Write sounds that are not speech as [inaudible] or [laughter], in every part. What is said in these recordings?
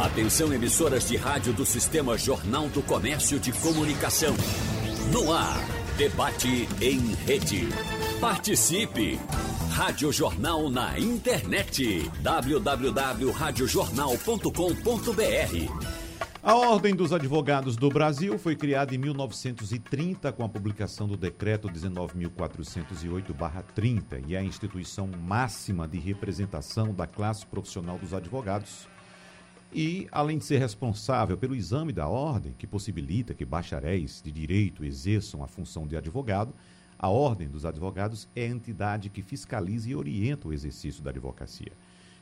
Atenção emissoras de rádio do Sistema Jornal do Comércio de Comunicação. No ar, debate em rede. Participe! Rádio Jornal na internet. www.radiojornal.com.br a Ordem dos Advogados do Brasil foi criada em 1930 com a publicação do Decreto 19.408-30 e é a instituição máxima de representação da classe profissional dos advogados. E, além de ser responsável pelo exame da ordem, que possibilita que bacharéis de direito exerçam a função de advogado, a Ordem dos Advogados é a entidade que fiscaliza e orienta o exercício da advocacia.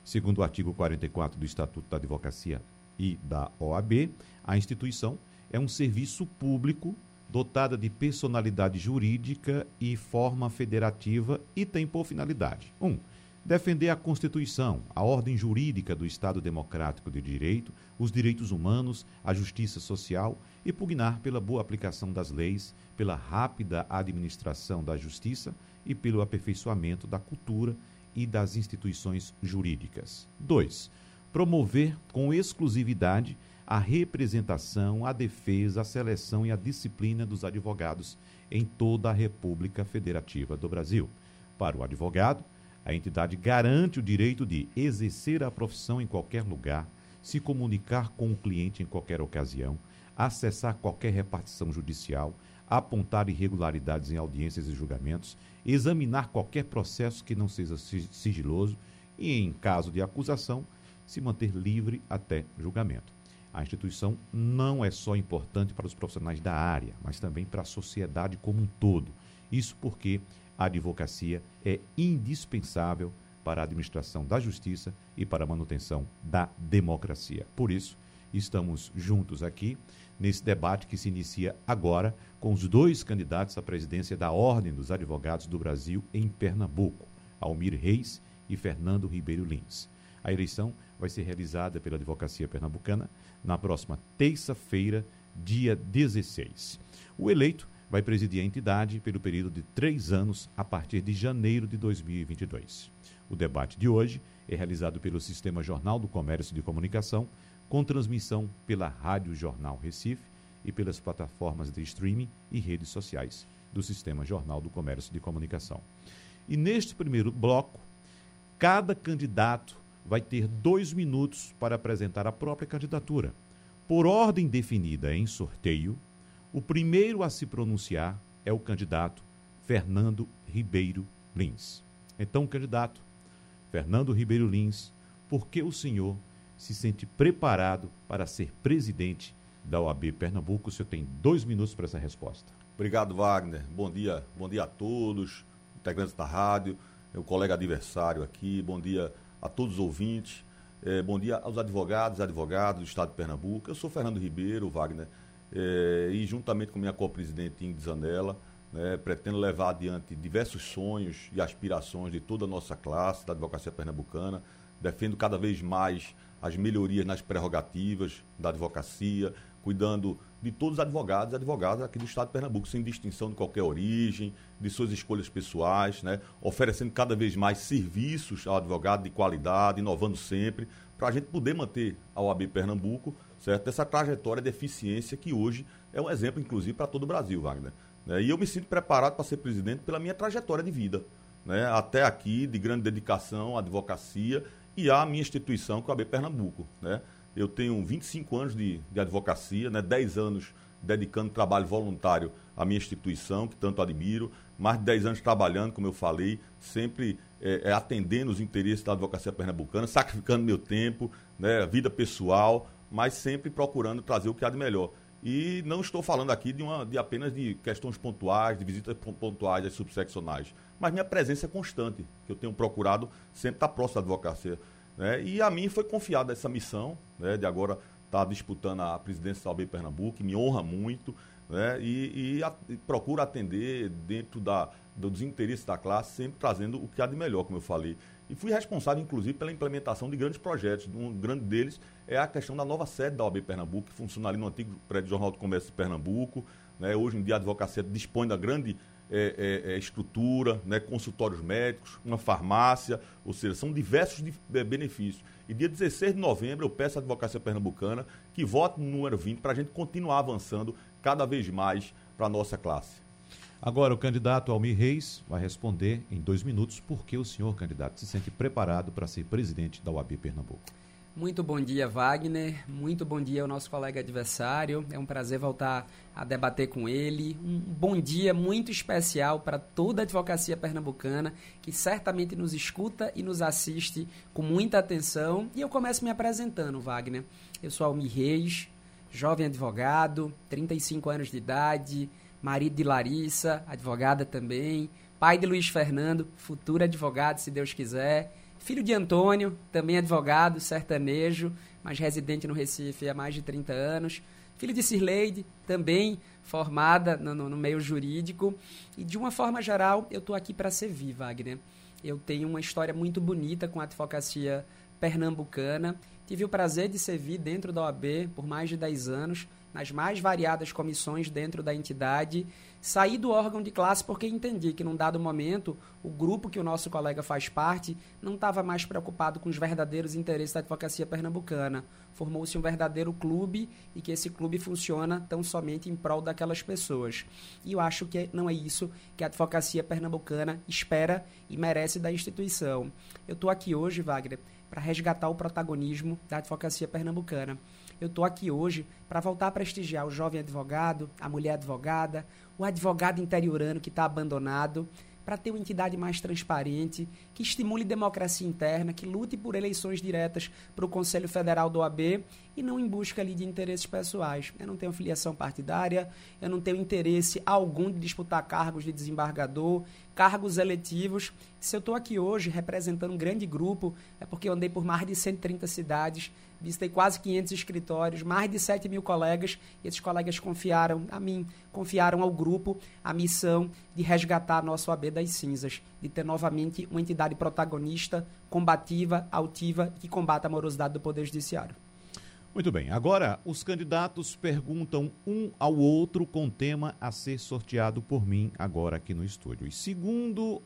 Segundo o artigo 44 do Estatuto da Advocacia e da OAB, a instituição é um serviço público dotada de personalidade jurídica e forma federativa e tem por finalidade: 1. Um, defender a Constituição, a ordem jurídica do Estado Democrático de Direito, os direitos humanos, a justiça social e pugnar pela boa aplicação das leis, pela rápida administração da justiça e pelo aperfeiçoamento da cultura e das instituições jurídicas. 2 promover com exclusividade a representação, a defesa, a seleção e a disciplina dos advogados em toda a República Federativa do Brasil. Para o advogado, a entidade garante o direito de exercer a profissão em qualquer lugar, se comunicar com o cliente em qualquer ocasião, acessar qualquer repartição judicial, apontar irregularidades em audiências e julgamentos, examinar qualquer processo que não seja sigiloso e, em caso de acusação, se manter livre até julgamento. A instituição não é só importante para os profissionais da área, mas também para a sociedade como um todo. Isso porque a advocacia é indispensável para a administração da justiça e para a manutenção da democracia. Por isso, estamos juntos aqui nesse debate que se inicia agora com os dois candidatos à presidência da Ordem dos Advogados do Brasil em Pernambuco, Almir Reis e Fernando Ribeiro Lins. A eleição vai ser realizada pela Advocacia Pernambucana na próxima terça-feira, dia 16. O eleito vai presidir a entidade pelo período de três anos a partir de janeiro de 2022. O debate de hoje é realizado pelo Sistema Jornal do Comércio de Comunicação, com transmissão pela Rádio Jornal Recife e pelas plataformas de streaming e redes sociais do Sistema Jornal do Comércio de Comunicação. E neste primeiro bloco, cada candidato vai ter dois minutos para apresentar a própria candidatura. Por ordem definida em sorteio, o primeiro a se pronunciar é o candidato Fernando Ribeiro Lins. Então, candidato Fernando Ribeiro Lins, por que o senhor se sente preparado para ser presidente da OAB Pernambuco? O senhor tem dois minutos para essa resposta. Obrigado, Wagner. Bom dia, bom dia a todos, integrantes da rádio, meu colega adversário aqui, bom dia a todos os ouvintes. É, bom dia aos advogados e advogados do Estado de Pernambuco. Eu sou Fernando Ribeiro, Wagner, é, e juntamente com minha co-presidente Ingrid Zanella, né, pretendo levar adiante diversos sonhos e aspirações de toda a nossa classe da advocacia pernambucana. Defendo cada vez mais as melhorias nas prerrogativas da advocacia, cuidando de todos os advogados e advogadas aqui do Estado de Pernambuco, sem distinção de qualquer origem, de suas escolhas pessoais, né? oferecendo cada vez mais serviços ao advogado de qualidade, inovando sempre, para a gente poder manter a OAB Pernambuco, certo? Essa trajetória de eficiência que hoje é um exemplo, inclusive, para todo o Brasil, Wagner. Né? E eu me sinto preparado para ser presidente pela minha trajetória de vida. Né? Até aqui, de grande dedicação à advocacia e à minha instituição, que é a OAB Pernambuco. Né? Eu tenho 25 anos de, de advocacia, né? 10 anos dedicando trabalho voluntário à minha instituição, que tanto admiro, mais de 10 anos trabalhando, como eu falei, sempre é, é, atendendo os interesses da advocacia pernambucana, sacrificando meu tempo, né, vida pessoal, mas sempre procurando trazer o que há de melhor. E não estou falando aqui de, uma, de apenas de questões pontuais, de visitas pontuais às subseccionais, mas minha presença é constante, que eu tenho procurado sempre estar próximo da advocacia né? E a mim foi confiada essa missão né, de agora estar disputando a presidência da OAB Pernambuco, que me honra muito, né, e, e, a, e procura atender dentro da, dos interesses da classe, sempre trazendo o que há de melhor, como eu falei. E fui responsável, inclusive, pela implementação de grandes projetos. Um grande deles é a questão da nova sede da OAB Pernambuco, que funciona ali no antigo prédio Jornal do Comércio de Pernambuco. Né? Hoje em dia a advocacia dispõe da grande é, é, é, estrutura, né, consultórios médicos, uma farmácia, ou seja, são diversos de, é, benefícios. E dia 16 de novembro eu peço à advocacia pernambucana que vote no número 20 para a gente continuar avançando cada vez mais para a nossa classe. Agora, o candidato Almir Reis vai responder em dois minutos por que o senhor candidato se sente preparado para ser presidente da UAB Pernambuco. Muito bom dia, Wagner. Muito bom dia ao nosso colega adversário. É um prazer voltar a debater com ele. Um bom dia muito especial para toda a advocacia pernambucana, que certamente nos escuta e nos assiste com muita atenção. E eu começo me apresentando, Wagner. Eu sou Almir Reis, jovem advogado, 35 anos de idade, marido de Larissa, advogada também, pai de Luiz Fernando, futuro advogado, se Deus quiser Filho de Antônio, também advogado, sertanejo, mas residente no Recife há mais de 30 anos. Filho de Cirleide, também formada no, no meio jurídico. E de uma forma geral, eu estou aqui para servir, Wagner. Eu tenho uma história muito bonita com a advocacia pernambucana. Tive o prazer de servir dentro da OAB por mais de 10 anos, nas mais variadas comissões dentro da entidade Saí do órgão de classe porque entendi que, num dado momento, o grupo que o nosso colega faz parte não estava mais preocupado com os verdadeiros interesses da advocacia pernambucana. Formou-se um verdadeiro clube e que esse clube funciona tão somente em prol daquelas pessoas. E eu acho que não é isso que a advocacia pernambucana espera e merece da instituição. Eu estou aqui hoje, Wagner, para resgatar o protagonismo da advocacia pernambucana. Eu estou aqui hoje para voltar a prestigiar o jovem advogado, a mulher advogada, o advogado interiorano que está abandonado, para ter uma entidade mais transparente, que estimule democracia interna, que lute por eleições diretas para o Conselho Federal do OAB e não em busca ali de interesses pessoais. Eu não tenho filiação partidária, eu não tenho interesse algum de disputar cargos de desembargador, cargos eletivos. Se eu estou aqui hoje representando um grande grupo, é porque eu andei por mais de 130 cidades, visitei quase 500 escritórios, mais de 7 mil colegas, e esses colegas confiaram a mim, confiaram ao grupo a missão de resgatar nosso AB das cinzas, de ter novamente uma entidade protagonista, combativa, altiva, que combata a morosidade do Poder Judiciário. Muito bem, agora os candidatos perguntam um ao outro com tema a ser sorteado por mim agora aqui no estúdio. E segundo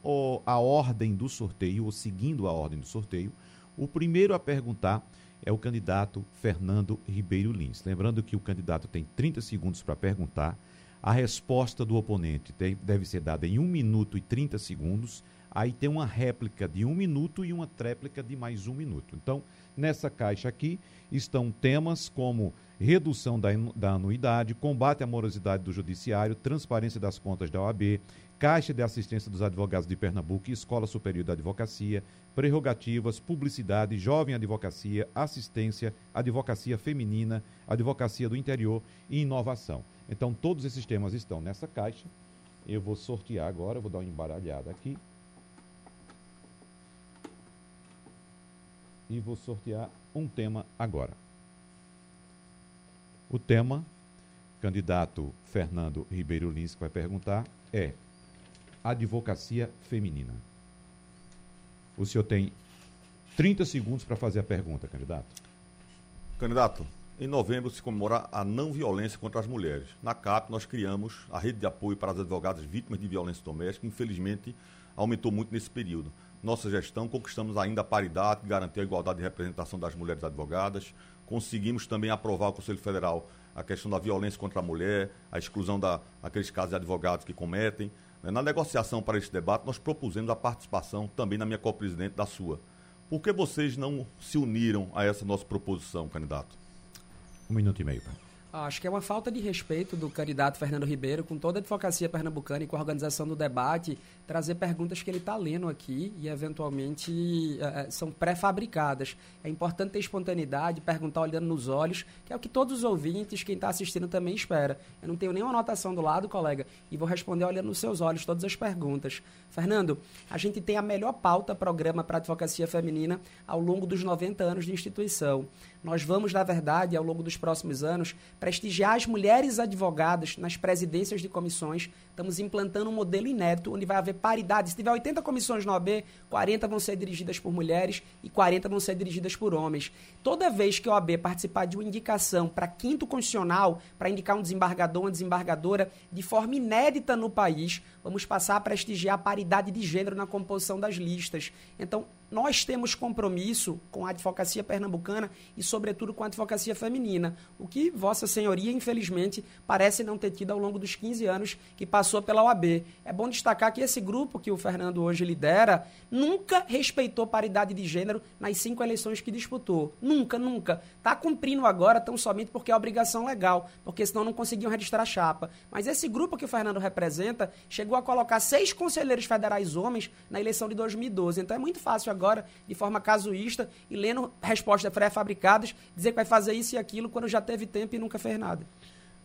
a ordem do sorteio, ou seguindo a ordem do sorteio, o primeiro a perguntar é o candidato Fernando Ribeiro Lins. Lembrando que o candidato tem 30 segundos para perguntar. A resposta do oponente deve ser dada em 1 minuto e 30 segundos. Aí tem uma réplica de 1 minuto e uma tréplica de mais um minuto. Então, nessa caixa aqui estão temas como redução da, da anuidade, combate à morosidade do judiciário, transparência das contas da OAB, Caixa de Assistência dos Advogados de Pernambuco e Escola Superior da Advocacia, prerrogativas, publicidade, jovem advocacia, assistência, advocacia feminina, advocacia do interior e inovação. Então, todos esses temas estão nessa caixa. Eu vou sortear agora, vou dar uma embaralhada aqui. E vou sortear um tema agora. O tema, candidato Fernando Ribeiro Lins, que vai perguntar, é advocacia feminina. O senhor tem 30 segundos para fazer a pergunta, candidato. Candidato, em novembro se comemora a não violência contra as mulheres. Na CAP, nós criamos a rede de apoio para as advogadas vítimas de violência doméstica, infelizmente aumentou muito nesse período. Nossa gestão, conquistamos ainda a paridade, que garantiu a igualdade de representação das mulheres advogadas. Conseguimos também aprovar o Conselho Federal a questão da violência contra a mulher, a exclusão daqueles casos de advogados que cometem. Né, na negociação para esse debate, nós propusemos a participação também na minha co-presidente da sua. Por que vocês não se uniram a essa nossa proposição, candidato? Um minuto e meio. Acho que é uma falta de respeito do candidato Fernando Ribeiro com toda a advocacia pernambucana e com a organização do debate, trazer perguntas que ele está lendo aqui e, eventualmente, é, são pré-fabricadas. É importante ter espontaneidade, perguntar olhando nos olhos, que é o que todos os ouvintes, quem está assistindo também espera. Eu não tenho nenhuma anotação do lado, colega, e vou responder olhando nos seus olhos todas as perguntas. Fernando, a gente tem a melhor pauta programa para advocacia feminina ao longo dos 90 anos de instituição. Nós vamos, na verdade, ao longo dos próximos anos, prestigiar as mulheres advogadas nas presidências de comissões. Estamos implantando um modelo inédito, onde vai haver paridade. Se tiver 80 comissões no OAB, 40 vão ser dirigidas por mulheres e 40 vão ser dirigidas por homens. Toda vez que o OAB participar de uma indicação para quinto constitucional, para indicar um desembargador, uma desembargadora, de forma inédita no país, vamos passar a prestigiar a paridade de gênero na composição das listas. Então, nós temos compromisso com a advocacia pernambucana e, sobretudo, com a advocacia feminina, o que Vossa Senhoria, infelizmente, parece não ter tido ao longo dos 15 anos que passou pela OAB. É bom destacar que esse grupo que o Fernando hoje lidera nunca respeitou paridade de gênero nas cinco eleições que disputou. Nunca, nunca. Está cumprindo agora tão somente porque é obrigação legal, porque senão não conseguiam registrar a chapa. Mas esse grupo que o Fernando representa chegou a colocar seis conselheiros federais homens na eleição de 2012. Então é muito fácil agora agora, de forma casuísta, e lendo respostas pré-fabricadas, dizer que vai fazer isso e aquilo quando já teve tempo e nunca fez nada.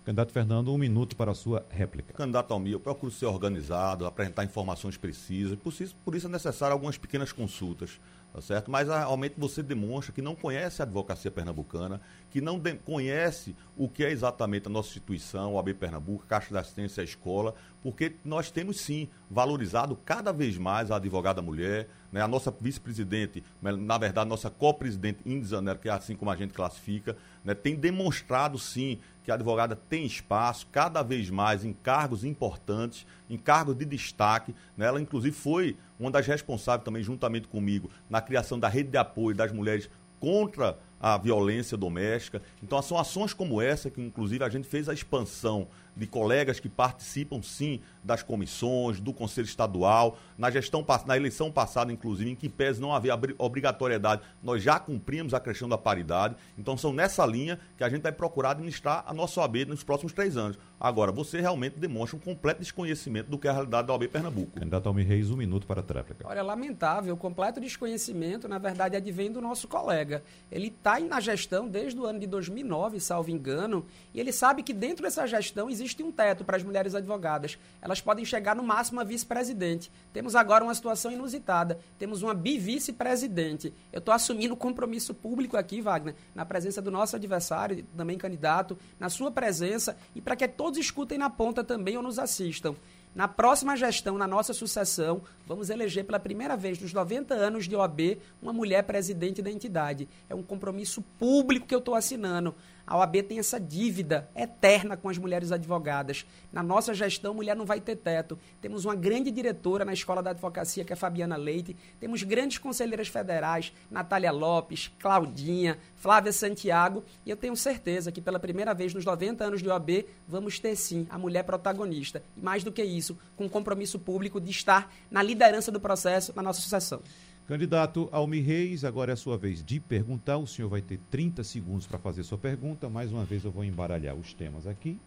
Candidato Fernando, um minuto para a sua réplica. Candidato Almir, eu procuro ser organizado, apresentar informações precisas, por isso, por isso é necessário algumas pequenas consultas tá certo? Mas ah, realmente você demonstra que não conhece a advocacia pernambucana, que não conhece o que é exatamente a nossa instituição, o AB Pernambuco, Caixa da Assistência, a escola, porque nós temos sim valorizado cada vez mais a advogada mulher, né? a nossa vice-presidente, na verdade, nossa co-presidente Indizanero, né, que é assim como a gente classifica, né? tem demonstrado sim que a advogada tem espaço cada vez mais em cargos importantes, em cargos de destaque. Né? Ela, inclusive, foi uma das responsáveis também, juntamente comigo, na criação da rede de apoio das mulheres contra a violência doméstica. Então, são ações como essa que, inclusive, a gente fez a expansão de colegas que participam, sim, das comissões, do Conselho Estadual. Na gestão, na eleição passada, inclusive, em que pese não havia obrigatoriedade, nós já cumprimos a questão da paridade. Então, são nessa linha que a gente vai procurar administrar a nossa OAB nos próximos três anos. Agora, você realmente demonstra um completo desconhecimento do que é a realidade da OAB Pernambuco. Candidato Almir Reis, um minuto para a tréplica. Olha, lamentável, o completo desconhecimento, na verdade, advém do nosso colega. Ele está na gestão desde o ano de 2009, salvo engano, e ele sabe que dentro dessa gestão existe existe um teto para as mulheres advogadas. Elas podem chegar no máximo a vice-presidente. Temos agora uma situação inusitada. Temos uma bivice-presidente. Eu estou assumindo compromisso público aqui, Wagner, na presença do nosso adversário, também candidato, na sua presença e para que todos escutem na ponta também ou nos assistam. Na próxima gestão, na nossa sucessão, vamos eleger pela primeira vez nos 90 anos de OAB uma mulher presidente da entidade. É um compromisso público que eu estou assinando. A OAB tem essa dívida eterna com as mulheres advogadas. Na nossa gestão, mulher não vai ter teto. Temos uma grande diretora na Escola da Advocacia, que é Fabiana Leite. Temos grandes conselheiras federais, Natália Lopes, Claudinha, Flávia Santiago. E eu tenho certeza que pela primeira vez nos 90 anos de OAB, vamos ter sim a mulher protagonista. E mais do que isso, com compromisso público de estar na liderança do processo na nossa sucessão. Candidato Almi Reis, agora é a sua vez de perguntar. O senhor vai ter 30 segundos para fazer sua pergunta. Mais uma vez eu vou embaralhar os temas aqui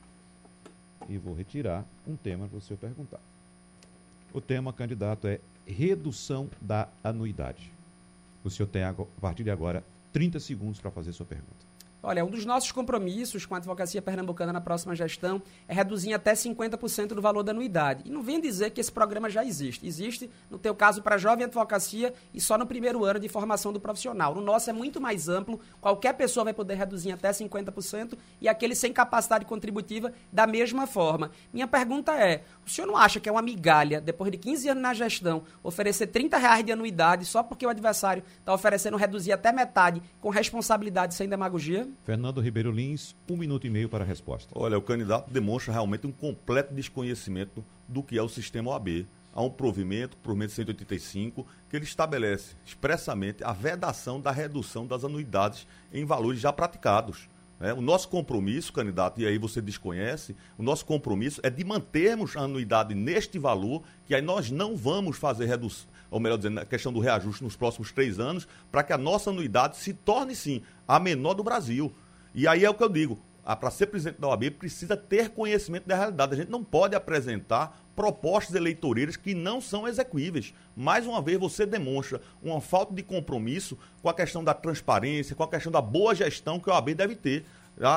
e vou retirar um tema para o senhor perguntar. O tema, candidato, é redução da anuidade. O senhor tem, a partir de agora, 30 segundos para fazer sua pergunta. Olha, um dos nossos compromissos com a advocacia pernambucana na próxima gestão é reduzir até 50% do valor da anuidade. E não vem dizer que esse programa já existe. Existe, no teu caso, para jovem advocacia e só no primeiro ano de formação do profissional. No nosso é muito mais amplo, qualquer pessoa vai poder reduzir até 50% e aquele sem capacidade contributiva da mesma forma. Minha pergunta é, o senhor não acha que é uma migalha, depois de 15 anos na gestão, oferecer 30 reais de anuidade só porque o adversário está oferecendo reduzir até metade com responsabilidade sem demagogia? Fernando Ribeiro Lins, um minuto e meio para a resposta. Olha, o candidato demonstra realmente um completo desconhecimento do que é o sistema OAB. Há um provimento, provimento 185, que ele estabelece expressamente a vedação da redução das anuidades em valores já praticados. É, o nosso compromisso, candidato, e aí você desconhece, o nosso compromisso é de mantermos a anuidade neste valor, que aí nós não vamos fazer redução, ou melhor dizendo, a questão do reajuste nos próximos três anos, para que a nossa anuidade se torne, sim, a menor do Brasil. E aí é o que eu digo, para ser presidente da OAB precisa ter conhecimento da realidade. A gente não pode apresentar propostas eleitoreiras que não são execuíveis. Mais uma vez, você demonstra uma falta de compromisso com a questão da transparência, com a questão da boa gestão que a OAB deve ter.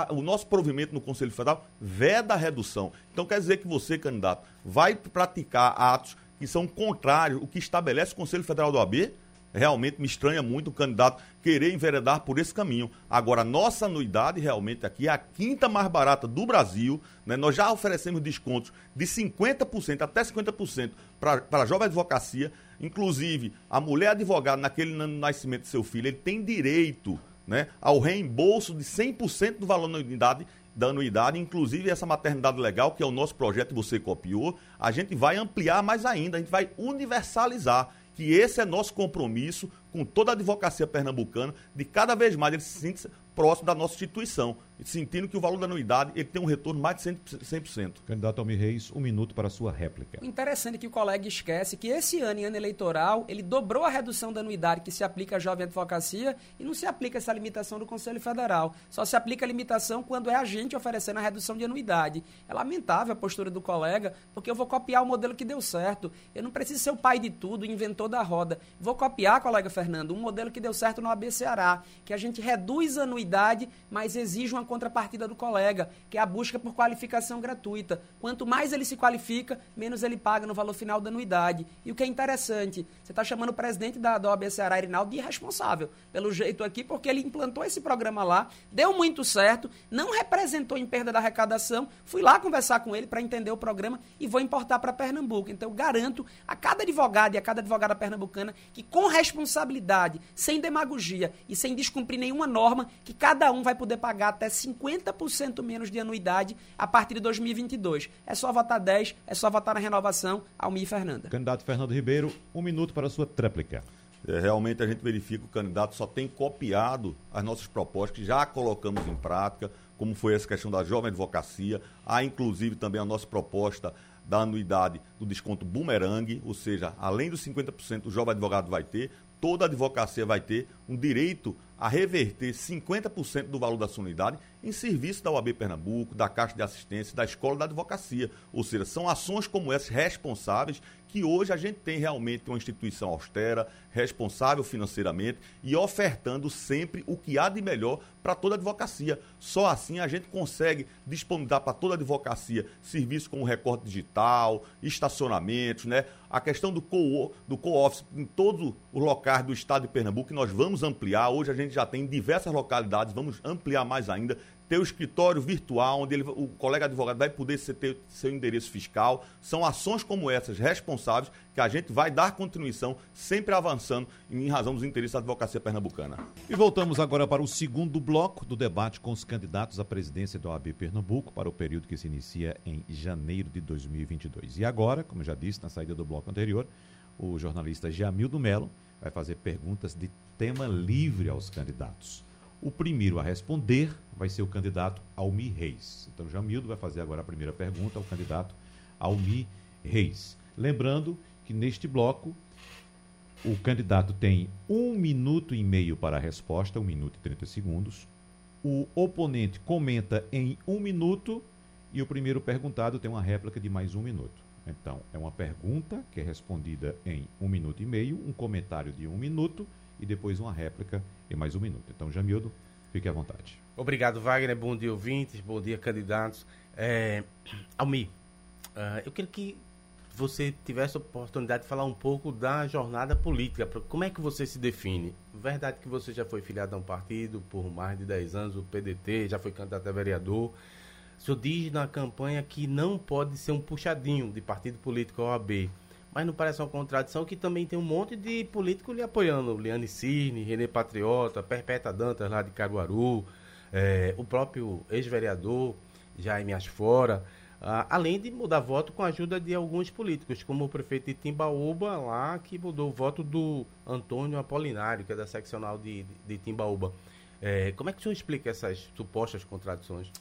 O nosso provimento no Conselho Federal veda a redução. Então, quer dizer que você, candidato, vai praticar atos que são contrários ao que estabelece o Conselho Federal da OAB? realmente me estranha muito o candidato querer enveredar por esse caminho. Agora, nossa anuidade realmente aqui é a quinta mais barata do Brasil. Né? Nós já oferecemos descontos de 50% até 50% para a jovem advocacia. Inclusive, a mulher advogada naquele nascimento do seu filho, ele tem direito né, ao reembolso de 100% do valor da anuidade da anuidade, inclusive essa maternidade legal, que é o nosso projeto que você copiou, a gente vai ampliar mais ainda, a gente vai universalizar que esse é nosso compromisso com toda a advocacia pernambucana, de cada vez mais ele se sente próximo da nossa instituição, sentindo que o valor da anuidade ele tem um retorno mais de 100%. Candidato Almir Reis, um minuto para a sua réplica. O interessante é que o colega esquece que esse ano, em ano eleitoral, ele dobrou a redução da anuidade que se aplica à jovem advocacia e não se aplica essa limitação do Conselho Federal. Só se aplica a limitação quando é a gente oferecendo a redução de anuidade. É lamentável a postura do colega, porque eu vou copiar o modelo que deu certo. Eu não preciso ser o pai de tudo, inventor da roda. Vou copiar, colega Fernando, um modelo que deu certo no AB Ceará, que a gente reduz a anuidade anuidade, mas exige uma contrapartida do colega, que é a busca por qualificação gratuita. Quanto mais ele se qualifica, menos ele paga no valor final da anuidade. E o que é interessante, você está chamando o presidente da, da OAB Ceará, Irinaldo, de irresponsável, pelo jeito aqui, porque ele implantou esse programa lá, deu muito certo, não representou em perda da arrecadação. Fui lá conversar com ele para entender o programa e vou importar para Pernambuco. Então, eu garanto a cada advogado e a cada advogada pernambucana que, com responsabilidade, sem demagogia e sem descumprir nenhuma norma, que cada um vai poder pagar até 50% menos de anuidade a partir de 2022. É só votar 10, é só votar na renovação, Almir Fernanda. Candidato Fernando Ribeiro, um minuto para a sua tréplica. É, realmente a gente verifica que o candidato só tem copiado as nossas propostas, que já colocamos em prática, como foi essa questão da jovem advocacia. Há inclusive também a nossa proposta da anuidade do desconto bumerangue, ou seja, além dos 50% o jovem advogado vai ter, toda advocacia vai ter um direito a reverter 50% do valor da sua unidade em serviço da UAB Pernambuco, da Caixa de Assistência, da Escola da Advocacia. Ou seja, são ações como essas responsáveis que hoje a gente tem realmente uma instituição austera, responsável financeiramente e ofertando sempre o que há de melhor para toda a advocacia. Só assim a gente consegue disponibilizar para toda a advocacia serviços como recorte digital, estacionamentos, né? A questão do co-office co em todos os locais do estado de Pernambuco, que nós vamos ampliar. Hoje a gente já tem em diversas localidades, vamos ampliar mais ainda ter o escritório virtual, onde ele, o colega advogado vai poder ter seu endereço fiscal. São ações como essas responsáveis que a gente vai dar continuação, sempre avançando em razão dos interesses da advocacia pernambucana. E voltamos agora para o segundo bloco do debate com os candidatos à presidência do OAB Pernambuco para o período que se inicia em janeiro de 2022. E agora, como já disse na saída do bloco anterior, o jornalista Jamildo Melo vai fazer perguntas de tema livre aos candidatos. O primeiro a responder vai ser o candidato Almi Reis. Então, Jamildo vai fazer agora a primeira pergunta ao candidato Almi Reis. Lembrando que neste bloco o candidato tem um minuto e meio para a resposta, um minuto e 30 segundos. O oponente comenta em um minuto e o primeiro perguntado tem uma réplica de mais um minuto. Então, é uma pergunta que é respondida em um minuto e meio, um comentário de um minuto e depois uma réplica em mais um minuto. Então, Jamildo, fique à vontade. Obrigado, Wagner. Bom dia, ouvintes. Bom dia, candidatos. É, Almi, uh, eu queria que você tivesse a oportunidade de falar um pouco da jornada política. Como é que você se define? Verdade que você já foi filiado a um partido por mais de 10 anos, o PDT, já foi candidato a vereador. O senhor diz na campanha que não pode ser um puxadinho de partido político OAB mas não parece uma contradição que também tem um monte de político lhe apoiando. Liane Cirne, Renê Patriota, Perpétua Dantas lá de Caruaru, é, o próprio ex-vereador Jaime Asfora, ah, além de mudar voto com a ajuda de alguns políticos, como o prefeito de Timbaúba lá, que mudou o voto do Antônio Apolinário, que é da seccional de, de, de Timbaúba. É, como é que o senhor explica essas supostas contradições?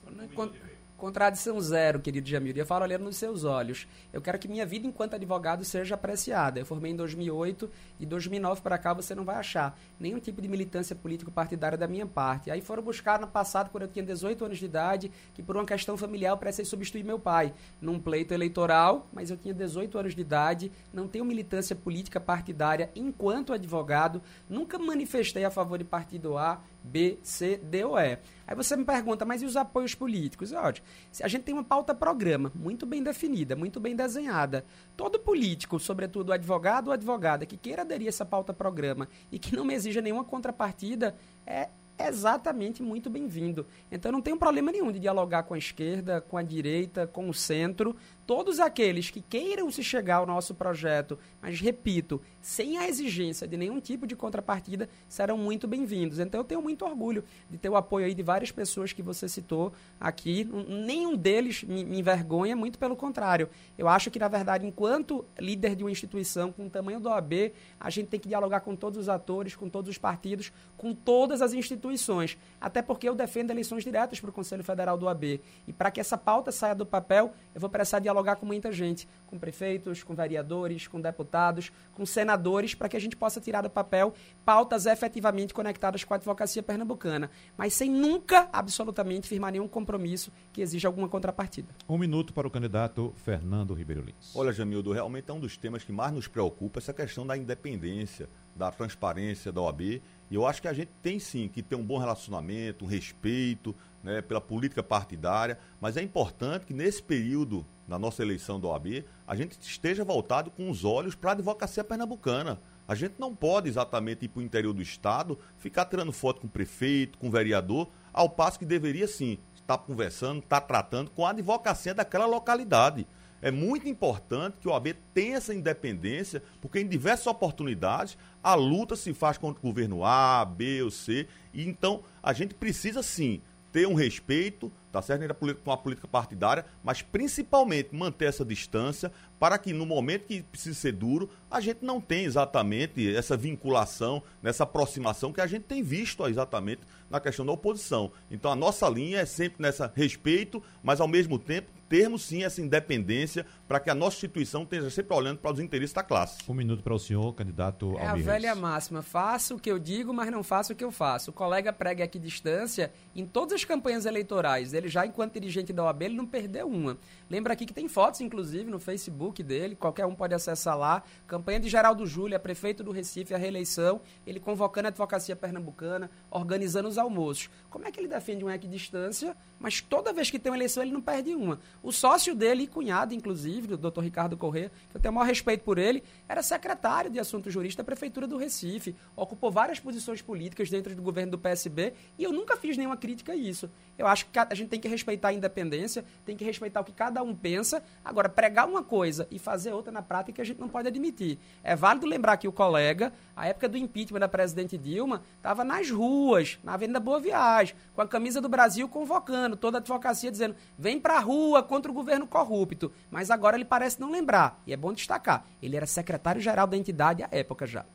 Contradição zero, querido Jamil. Eu falo olhando nos seus olhos. Eu quero que minha vida enquanto advogado seja apreciada. Eu formei em 2008 e 2009 para cá você não vai achar nenhum tipo de militância político-partidária da minha parte. Aí foram buscar no passado, quando eu tinha 18 anos de idade, que por uma questão familiar eu precisei substituir meu pai num pleito eleitoral, mas eu tinha 18 anos de idade, não tenho militância política partidária enquanto advogado, nunca manifestei a favor de partido A, B, C, D ou E. Aí você me pergunta, mas e os apoios políticos? Ótimo. A gente tem uma pauta-programa muito bem definida, muito bem desenhada. Todo político, sobretudo advogado ou advogada, que queira aderir a essa pauta-programa e que não me exija nenhuma contrapartida, é, exatamente muito bem-vindo. Então não tem um problema nenhum de dialogar com a esquerda, com a direita, com o centro. Todos aqueles que queiram se chegar ao nosso projeto, mas repito, sem a exigência de nenhum tipo de contrapartida, serão muito bem-vindos. Então eu tenho muito orgulho de ter o apoio aí de várias pessoas que você citou aqui. Nenhum deles me, me envergonha, muito pelo contrário. Eu acho que, na verdade, enquanto líder de uma instituição com o tamanho do OAB, a gente tem que dialogar com todos os atores, com todos os partidos, com todas as instituições. Até porque eu defendo eleições diretas para o Conselho Federal do OAB. E para que essa pauta saia do papel, eu vou precisar dialogar com muita gente, com prefeitos, com vereadores, com deputados, com senadores, para que a gente possa tirar do papel pautas efetivamente conectadas com a advocacia pernambucana, mas sem nunca, absolutamente, firmar nenhum compromisso que exija alguma contrapartida. Um minuto para o candidato Fernando Ribeiro Lins. Olha, Jamildo, realmente é um dos temas que mais nos preocupa essa questão da independência, da transparência da OAB. E eu acho que a gente tem sim que ter um bom relacionamento, um respeito né, pela política partidária, mas é importante que nesse período da nossa eleição da OAB, a gente esteja voltado com os olhos para a advocacia pernambucana. A gente não pode exatamente ir para o interior do Estado, ficar tirando foto com o prefeito, com o vereador, ao passo que deveria sim estar conversando, estar tratando com a advocacia daquela localidade. É muito importante que o OAB tenha essa independência, porque em diversas oportunidades a luta se faz contra o governo A, B ou C, e então a gente precisa sim ter um respeito, tá certo? Com a política partidária, mas principalmente manter essa distância para que no momento que precisa ser duro, a gente não tenha exatamente essa vinculação, nessa aproximação que a gente tem visto exatamente na questão da oposição. Então a nossa linha é sempre nessa respeito, mas ao mesmo tempo termos sim essa independência para que a nossa instituição esteja sempre olhando para os interesses da classe. Um minuto para o senhor, candidato É a velha máxima, faço o que eu digo, mas não faço o que eu faço. O colega prega aqui distância, em todas as campanhas eleitorais, ele já enquanto dirigente da OAB, ele não perdeu uma. Lembra aqui que tem fotos, inclusive, no Facebook dele, qualquer um pode acessar lá. Campanha de Geraldo Júlia, prefeito do Recife, a reeleição, ele convocando a advocacia pernambucana, organizando os almoços. Como é que ele defende uma equidistância, mas toda vez que tem uma eleição ele não perde uma? O sócio dele e cunhado, inclusive, o doutor Ricardo Corrêa, que eu tenho o maior respeito por ele, era secretário de assuntos jurídicos da Prefeitura do Recife, ocupou várias posições políticas dentro do governo do PSB e eu nunca fiz nenhuma crítica a isso. Eu acho que a gente tem que respeitar a independência, tem que respeitar o que cada um pensa. Agora, pregar uma coisa e fazer outra na prática a gente não pode admitir. É válido lembrar que o colega, a época do impeachment da presidente Dilma, estava nas ruas, na Avenida Boa Viagem, com a camisa do Brasil convocando toda a advocacia dizendo: vem pra rua contra o governo corrupto. Mas agora ele parece não lembrar. E é bom destacar: ele era secretário-geral da entidade à época já.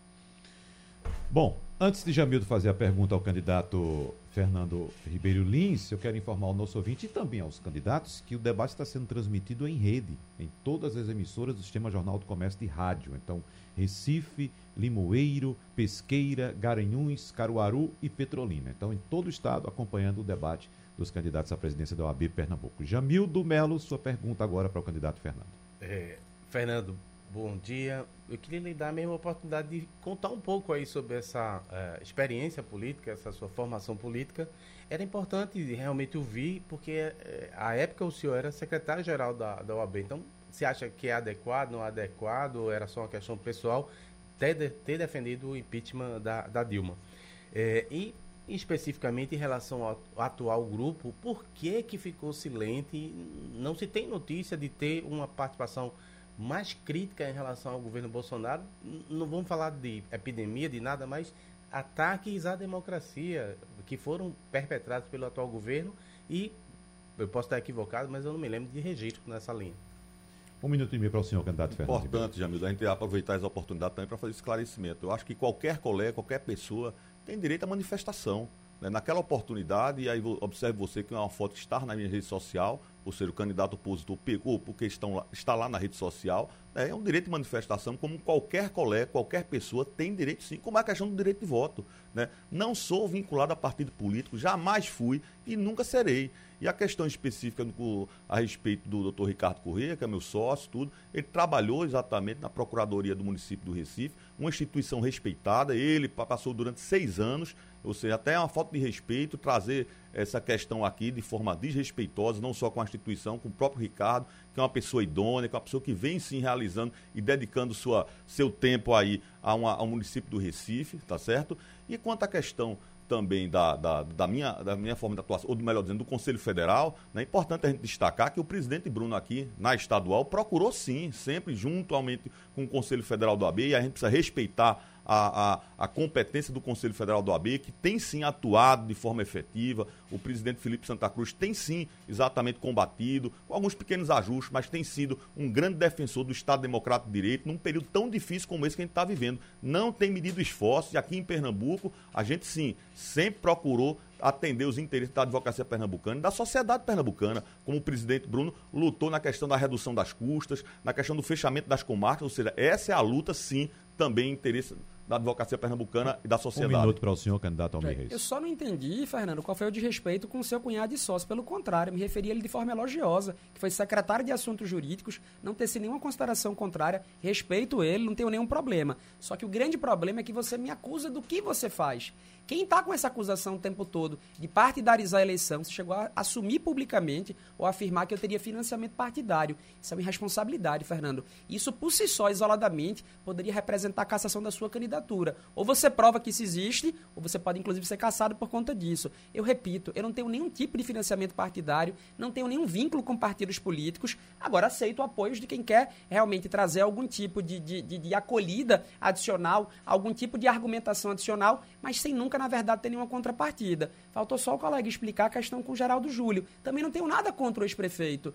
Bom, antes de Jamildo fazer a pergunta ao candidato Fernando Ribeiro Lins, eu quero informar ao nosso ouvinte e também aos candidatos que o debate está sendo transmitido em rede, em todas as emissoras do Sistema Jornal do Comércio de Rádio. Então, Recife, Limoeiro, Pesqueira, Garanhuns, Caruaru e Petrolina. Então, em todo o estado, acompanhando o debate dos candidatos à presidência da OAB Pernambuco. Jamildo Melo, sua pergunta agora para o candidato Fernando. É, Fernando, bom dia. Eu queria lhe dar a mesma oportunidade de contar um pouco aí sobre essa uh, experiência política, essa sua formação política. Era importante realmente ouvir, porque uh, à época o senhor era secretário-geral da, da OAB. Então, você acha que é adequado, não é adequado, era só uma questão pessoal ter, ter defendido o impeachment da, da Dilma? É, e especificamente em relação ao atual grupo, por que que ficou silente? Não se tem notícia de ter uma participação mais crítica em relação ao governo Bolsonaro. Não vamos falar de epidemia, de nada, mas ataques à democracia que foram perpetrados pelo atual governo e eu posso estar equivocado, mas eu não me lembro de registro nessa linha. Um minuto e meio para o senhor, candidato Fernando. Importante, Jamil, a gente aproveitar essa oportunidade também para fazer esclarecimento. Eu acho que qualquer colega, qualquer pessoa tem direito à manifestação. Né? Naquela oportunidade, e aí observe você que é uma foto que está na minha rede social, ou seja, o candidato opositor pegou porque estão lá, está lá na rede social, né? é um direito de manifestação, como qualquer colega, qualquer pessoa tem direito sim, como é a questão do direito de voto. Né? Não sou vinculado a partido político, jamais fui e nunca serei. E a questão específica a respeito do doutor Ricardo Corrêa, que é meu sócio, tudo, ele trabalhou exatamente na Procuradoria do município do Recife, uma instituição respeitada, ele passou durante seis anos, ou seja, até é uma falta de respeito trazer essa questão aqui de forma desrespeitosa, não só com a instituição, com o próprio Ricardo, que é uma pessoa idônea, que é uma pessoa que vem sim realizando e dedicando sua, seu tempo aí a uma, ao município do Recife, tá certo? E quanto à questão também da, da, da, minha, da minha forma de atuação, ou melhor dizendo, do Conselho Federal, né, é importante a gente destacar que o presidente Bruno aqui, na estadual, procurou sim, sempre juntomente com o Conselho Federal do AB, e a gente precisa respeitar a, a, a, competência do Conselho Federal do AB, que tem sim atuado de forma efetiva. O presidente Felipe Santa Cruz tem sim exatamente combatido, com alguns pequenos ajustes, mas tem sido um grande defensor do Estado Democrático de Direito num período tão difícil como esse que a gente está vivendo. Não tem medido esforços, e aqui em Pernambuco, a gente sim sempre procurou atender os interesses da advocacia pernambucana e da sociedade pernambucana, como o presidente Bruno lutou na questão da redução das custas, na questão do fechamento das comarcas, ou seja, essa é a luta, sim, também interesse da advocacia pernambucana e da sociedade. Um minuto para o senhor, candidato Almir Reis. Eu só não entendi, Fernando, qual foi o desrespeito com o seu cunhado de sócio. Pelo contrário, me referi a ele de forma elogiosa, que foi secretário de Assuntos Jurídicos, não tece nenhuma consideração contrária, respeito ele, não tenho nenhum problema. Só que o grande problema é que você me acusa do que você faz. Quem está com essa acusação o tempo todo de partidarizar a eleição, se chegou a assumir publicamente ou afirmar que eu teria financiamento partidário. Isso é uma irresponsabilidade, Fernando. Isso por si só, isoladamente, poderia representar a cassação da sua candidatura. Ou você prova que isso existe, ou você pode inclusive ser cassado por conta disso. Eu repito, eu não tenho nenhum tipo de financiamento partidário, não tenho nenhum vínculo com partidos políticos. Agora aceito apoios de quem quer realmente trazer algum tipo de, de, de, de acolhida adicional, algum tipo de argumentação adicional, mas sem nunca na verdade, ter nenhuma contrapartida. Faltou só o colega explicar a questão com o Geraldo Júlio. Também não tenho nada contra o ex-prefeito.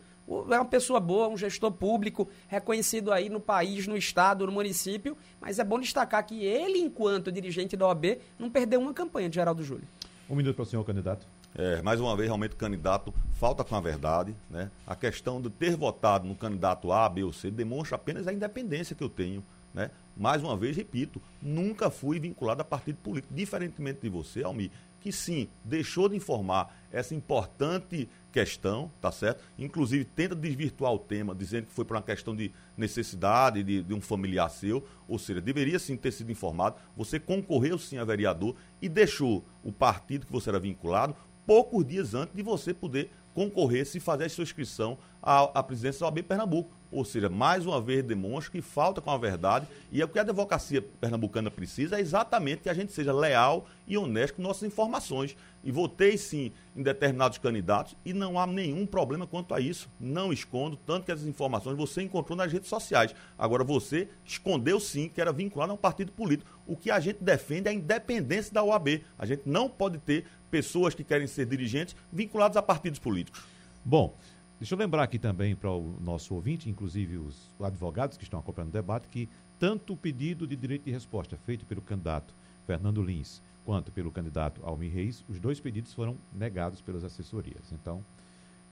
É uma pessoa boa, um gestor público, reconhecido aí no país, no estado, no município, mas é bom destacar que ele, enquanto dirigente da OAB, não perdeu uma campanha de Geraldo Júlio. Um minuto para o senhor, candidato. É, mais uma vez, realmente, o candidato falta com a verdade. Né? A questão de ter votado no candidato A, B ou C demonstra apenas a independência que eu tenho né? Mais uma vez, repito, nunca fui vinculado a partido político, diferentemente de você, Almi, que sim, deixou de informar essa importante questão, tá certo? Inclusive tenta desvirtuar o tema, dizendo que foi por uma questão de necessidade de, de, um familiar seu, ou seja, deveria sim ter sido informado. Você concorreu sim a vereador e deixou o partido que você era vinculado poucos dias antes de você poder concorrer se fazer a sua inscrição à, à presidência da OAB Pernambuco. Ou seja, mais uma vez demonstra que falta com a verdade e é o que a advocacia pernambucana precisa é exatamente que a gente seja leal e honesto com nossas informações. E votei sim em determinados candidatos e não há nenhum problema quanto a isso. Não escondo, tanto que essas informações você encontrou nas redes sociais. Agora você escondeu sim que era vinculado a um partido político. O que a gente defende é a independência da OAB. A gente não pode ter pessoas que querem ser dirigentes vinculados a partidos políticos. Bom, Deixa eu lembrar aqui também para o nosso ouvinte, inclusive os advogados que estão acompanhando o debate, que tanto o pedido de direito de resposta feito pelo candidato Fernando Lins quanto pelo candidato Almir Reis, os dois pedidos foram negados pelas assessorias. Então,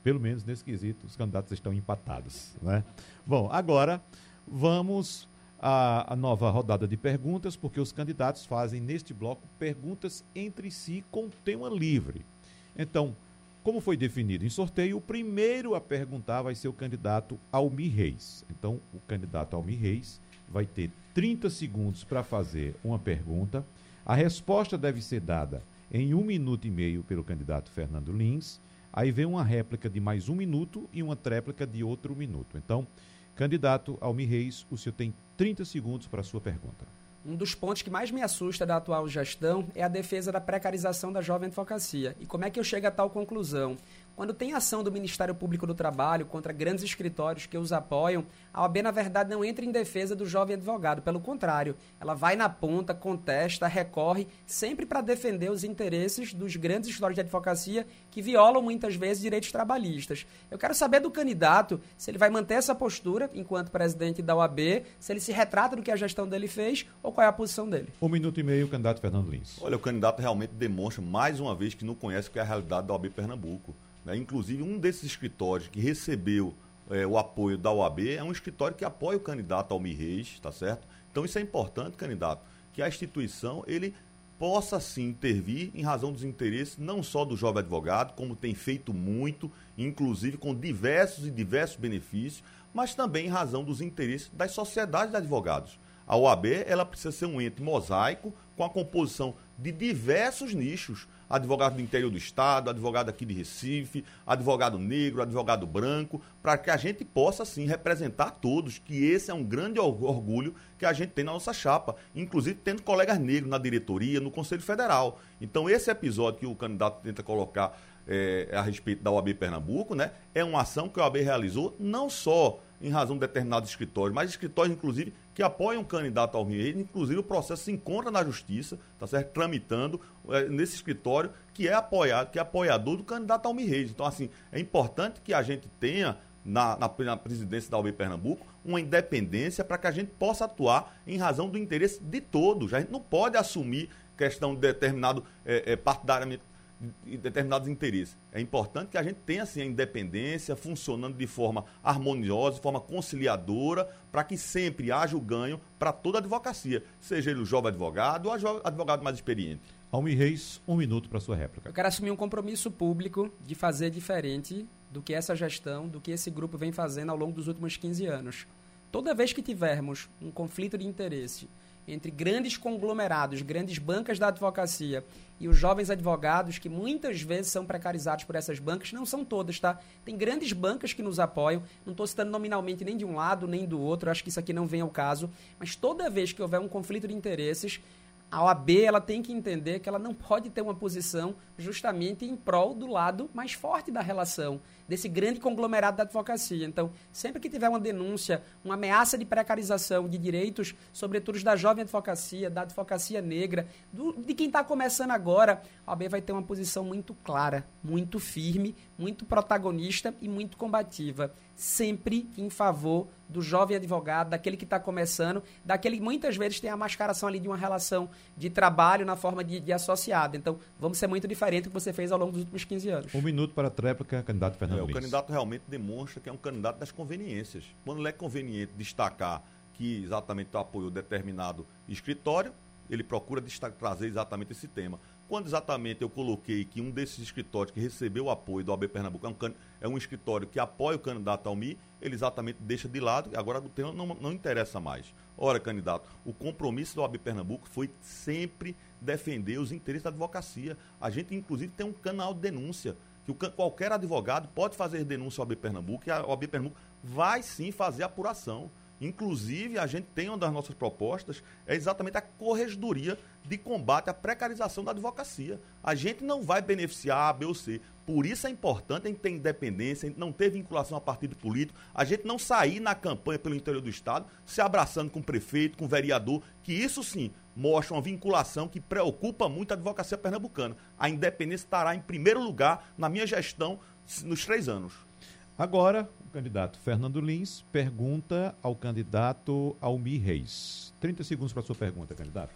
pelo menos nesse quesito, os candidatos estão empatados. Né? Bom, agora vamos à, à nova rodada de perguntas, porque os candidatos fazem neste bloco perguntas entre si com tema livre. Então, como foi definido em sorteio, o primeiro a perguntar vai ser o candidato Almir Reis. Então, o candidato Almir Reis vai ter 30 segundos para fazer uma pergunta. A resposta deve ser dada em um minuto e meio pelo candidato Fernando Lins. Aí vem uma réplica de mais um minuto e uma tréplica de outro minuto. Então, candidato Almir Reis, o senhor tem 30 segundos para a sua pergunta. Um dos pontos que mais me assusta da atual gestão é a defesa da precarização da jovem advocacia. E como é que eu chego a tal conclusão? Quando tem ação do Ministério Público do Trabalho contra grandes escritórios que os apoiam, a OAB, na verdade, não entra em defesa do jovem advogado. Pelo contrário, ela vai na ponta, contesta, recorre, sempre para defender os interesses dos grandes escritórios de advocacia que violam muitas vezes direitos trabalhistas. Eu quero saber do candidato se ele vai manter essa postura enquanto presidente da OAB, se ele se retrata do que a gestão dele fez ou qual é a posição dele. Um minuto e meio, candidato Fernando Lins. Olha, o candidato realmente demonstra mais uma vez que não conhece o que é a realidade da OAB Pernambuco. Né? Inclusive, um desses escritórios que recebeu é, o apoio da OAB é um escritório que apoia o candidato Almir Reis, tá certo? Então, isso é importante, candidato, que a instituição ele possa sim intervir em razão dos interesses não só do jovem advogado, como tem feito muito, inclusive com diversos e diversos benefícios, mas também em razão dos interesses das sociedades de advogados. A OAB ela precisa ser um ente mosaico com a composição de diversos nichos advogado do interior do estado, advogado aqui de Recife, advogado negro, advogado branco, para que a gente possa, sim, representar todos, que esse é um grande orgulho que a gente tem na nossa chapa, inclusive tendo colegas negros na diretoria, no Conselho Federal. Então, esse episódio que o candidato tenta colocar é, a respeito da OAB Pernambuco, né, é uma ação que a OAB realizou não só em razão de determinados escritórios, mas escritórios, inclusive, que apoiam o candidato ao Rio. Inclusive, o processo se encontra na justiça, tá certo? Tramitando é, nesse escritório que é apoiado, que é apoiador do candidato Almir Reis. Então, assim, é importante que a gente tenha na, na, na presidência da UB Pernambuco uma independência para que a gente possa atuar em razão do interesse de todos. A gente não pode assumir questão de determinado é, é, partidariamente de determinados interesses. É importante que a gente tenha assim, a independência funcionando de forma harmoniosa, de forma conciliadora, para que sempre haja o ganho para toda a advocacia, seja ele o jovem advogado ou o advogado mais experiente. Almi Reis, um minuto para sua réplica. Eu quero assumir um compromisso público de fazer diferente do que essa gestão, do que esse grupo vem fazendo ao longo dos últimos 15 anos. Toda vez que tivermos um conflito de interesse entre grandes conglomerados, grandes bancas da advocacia e os jovens advogados, que muitas vezes são precarizados por essas bancas, não são todas, tá? Tem grandes bancas que nos apoiam, não estou citando nominalmente nem de um lado nem do outro, acho que isso aqui não vem ao caso, mas toda vez que houver um conflito de interesses, a OAB ela tem que entender que ela não pode ter uma posição justamente em prol do lado mais forte da relação desse grande conglomerado da advocacia. Então, sempre que tiver uma denúncia, uma ameaça de precarização de direitos, sobretudo da jovem advocacia, da advocacia negra, do, de quem está começando agora, a OAB vai ter uma posição muito clara, muito firme, muito protagonista e muito combativa. Sempre em favor do jovem advogado, daquele que está começando, daquele que muitas vezes tem a mascaração ali de uma relação de trabalho na forma de, de associado. Então, vamos ser muito diferente do que você fez ao longo dos últimos 15 anos. Um minuto para a tréplica, candidato Fernando é, O candidato realmente demonstra que é um candidato das conveniências. Quando é conveniente destacar que exatamente apoiou determinado escritório, ele procura trazer exatamente esse tema. Quando exatamente eu coloquei que um desses escritórios que recebeu o apoio do AB Pernambuco é um, é um escritório que apoia o candidato Almi, ele exatamente deixa de lado e agora o tema não, não interessa mais. Ora, candidato, o compromisso do AB Pernambuco foi sempre defender os interesses da advocacia. A gente, inclusive, tem um canal de denúncia que o, qualquer advogado pode fazer denúncia ao AB Pernambuco e a OAB Pernambuco vai sim fazer apuração. Inclusive, a gente tem uma das nossas propostas, é exatamente a corregedoria de combate à precarização da advocacia. A gente não vai beneficiar A, B ou C. Por isso é importante a gente ter independência, a gente não ter vinculação a partido político, a gente não sair na campanha pelo interior do Estado se abraçando com o prefeito, com o vereador, que isso sim mostra uma vinculação que preocupa muito a advocacia pernambucana. A independência estará em primeiro lugar na minha gestão nos três anos. Agora, o candidato Fernando Lins pergunta ao candidato Almir Reis. 30 segundos para a sua pergunta, candidato.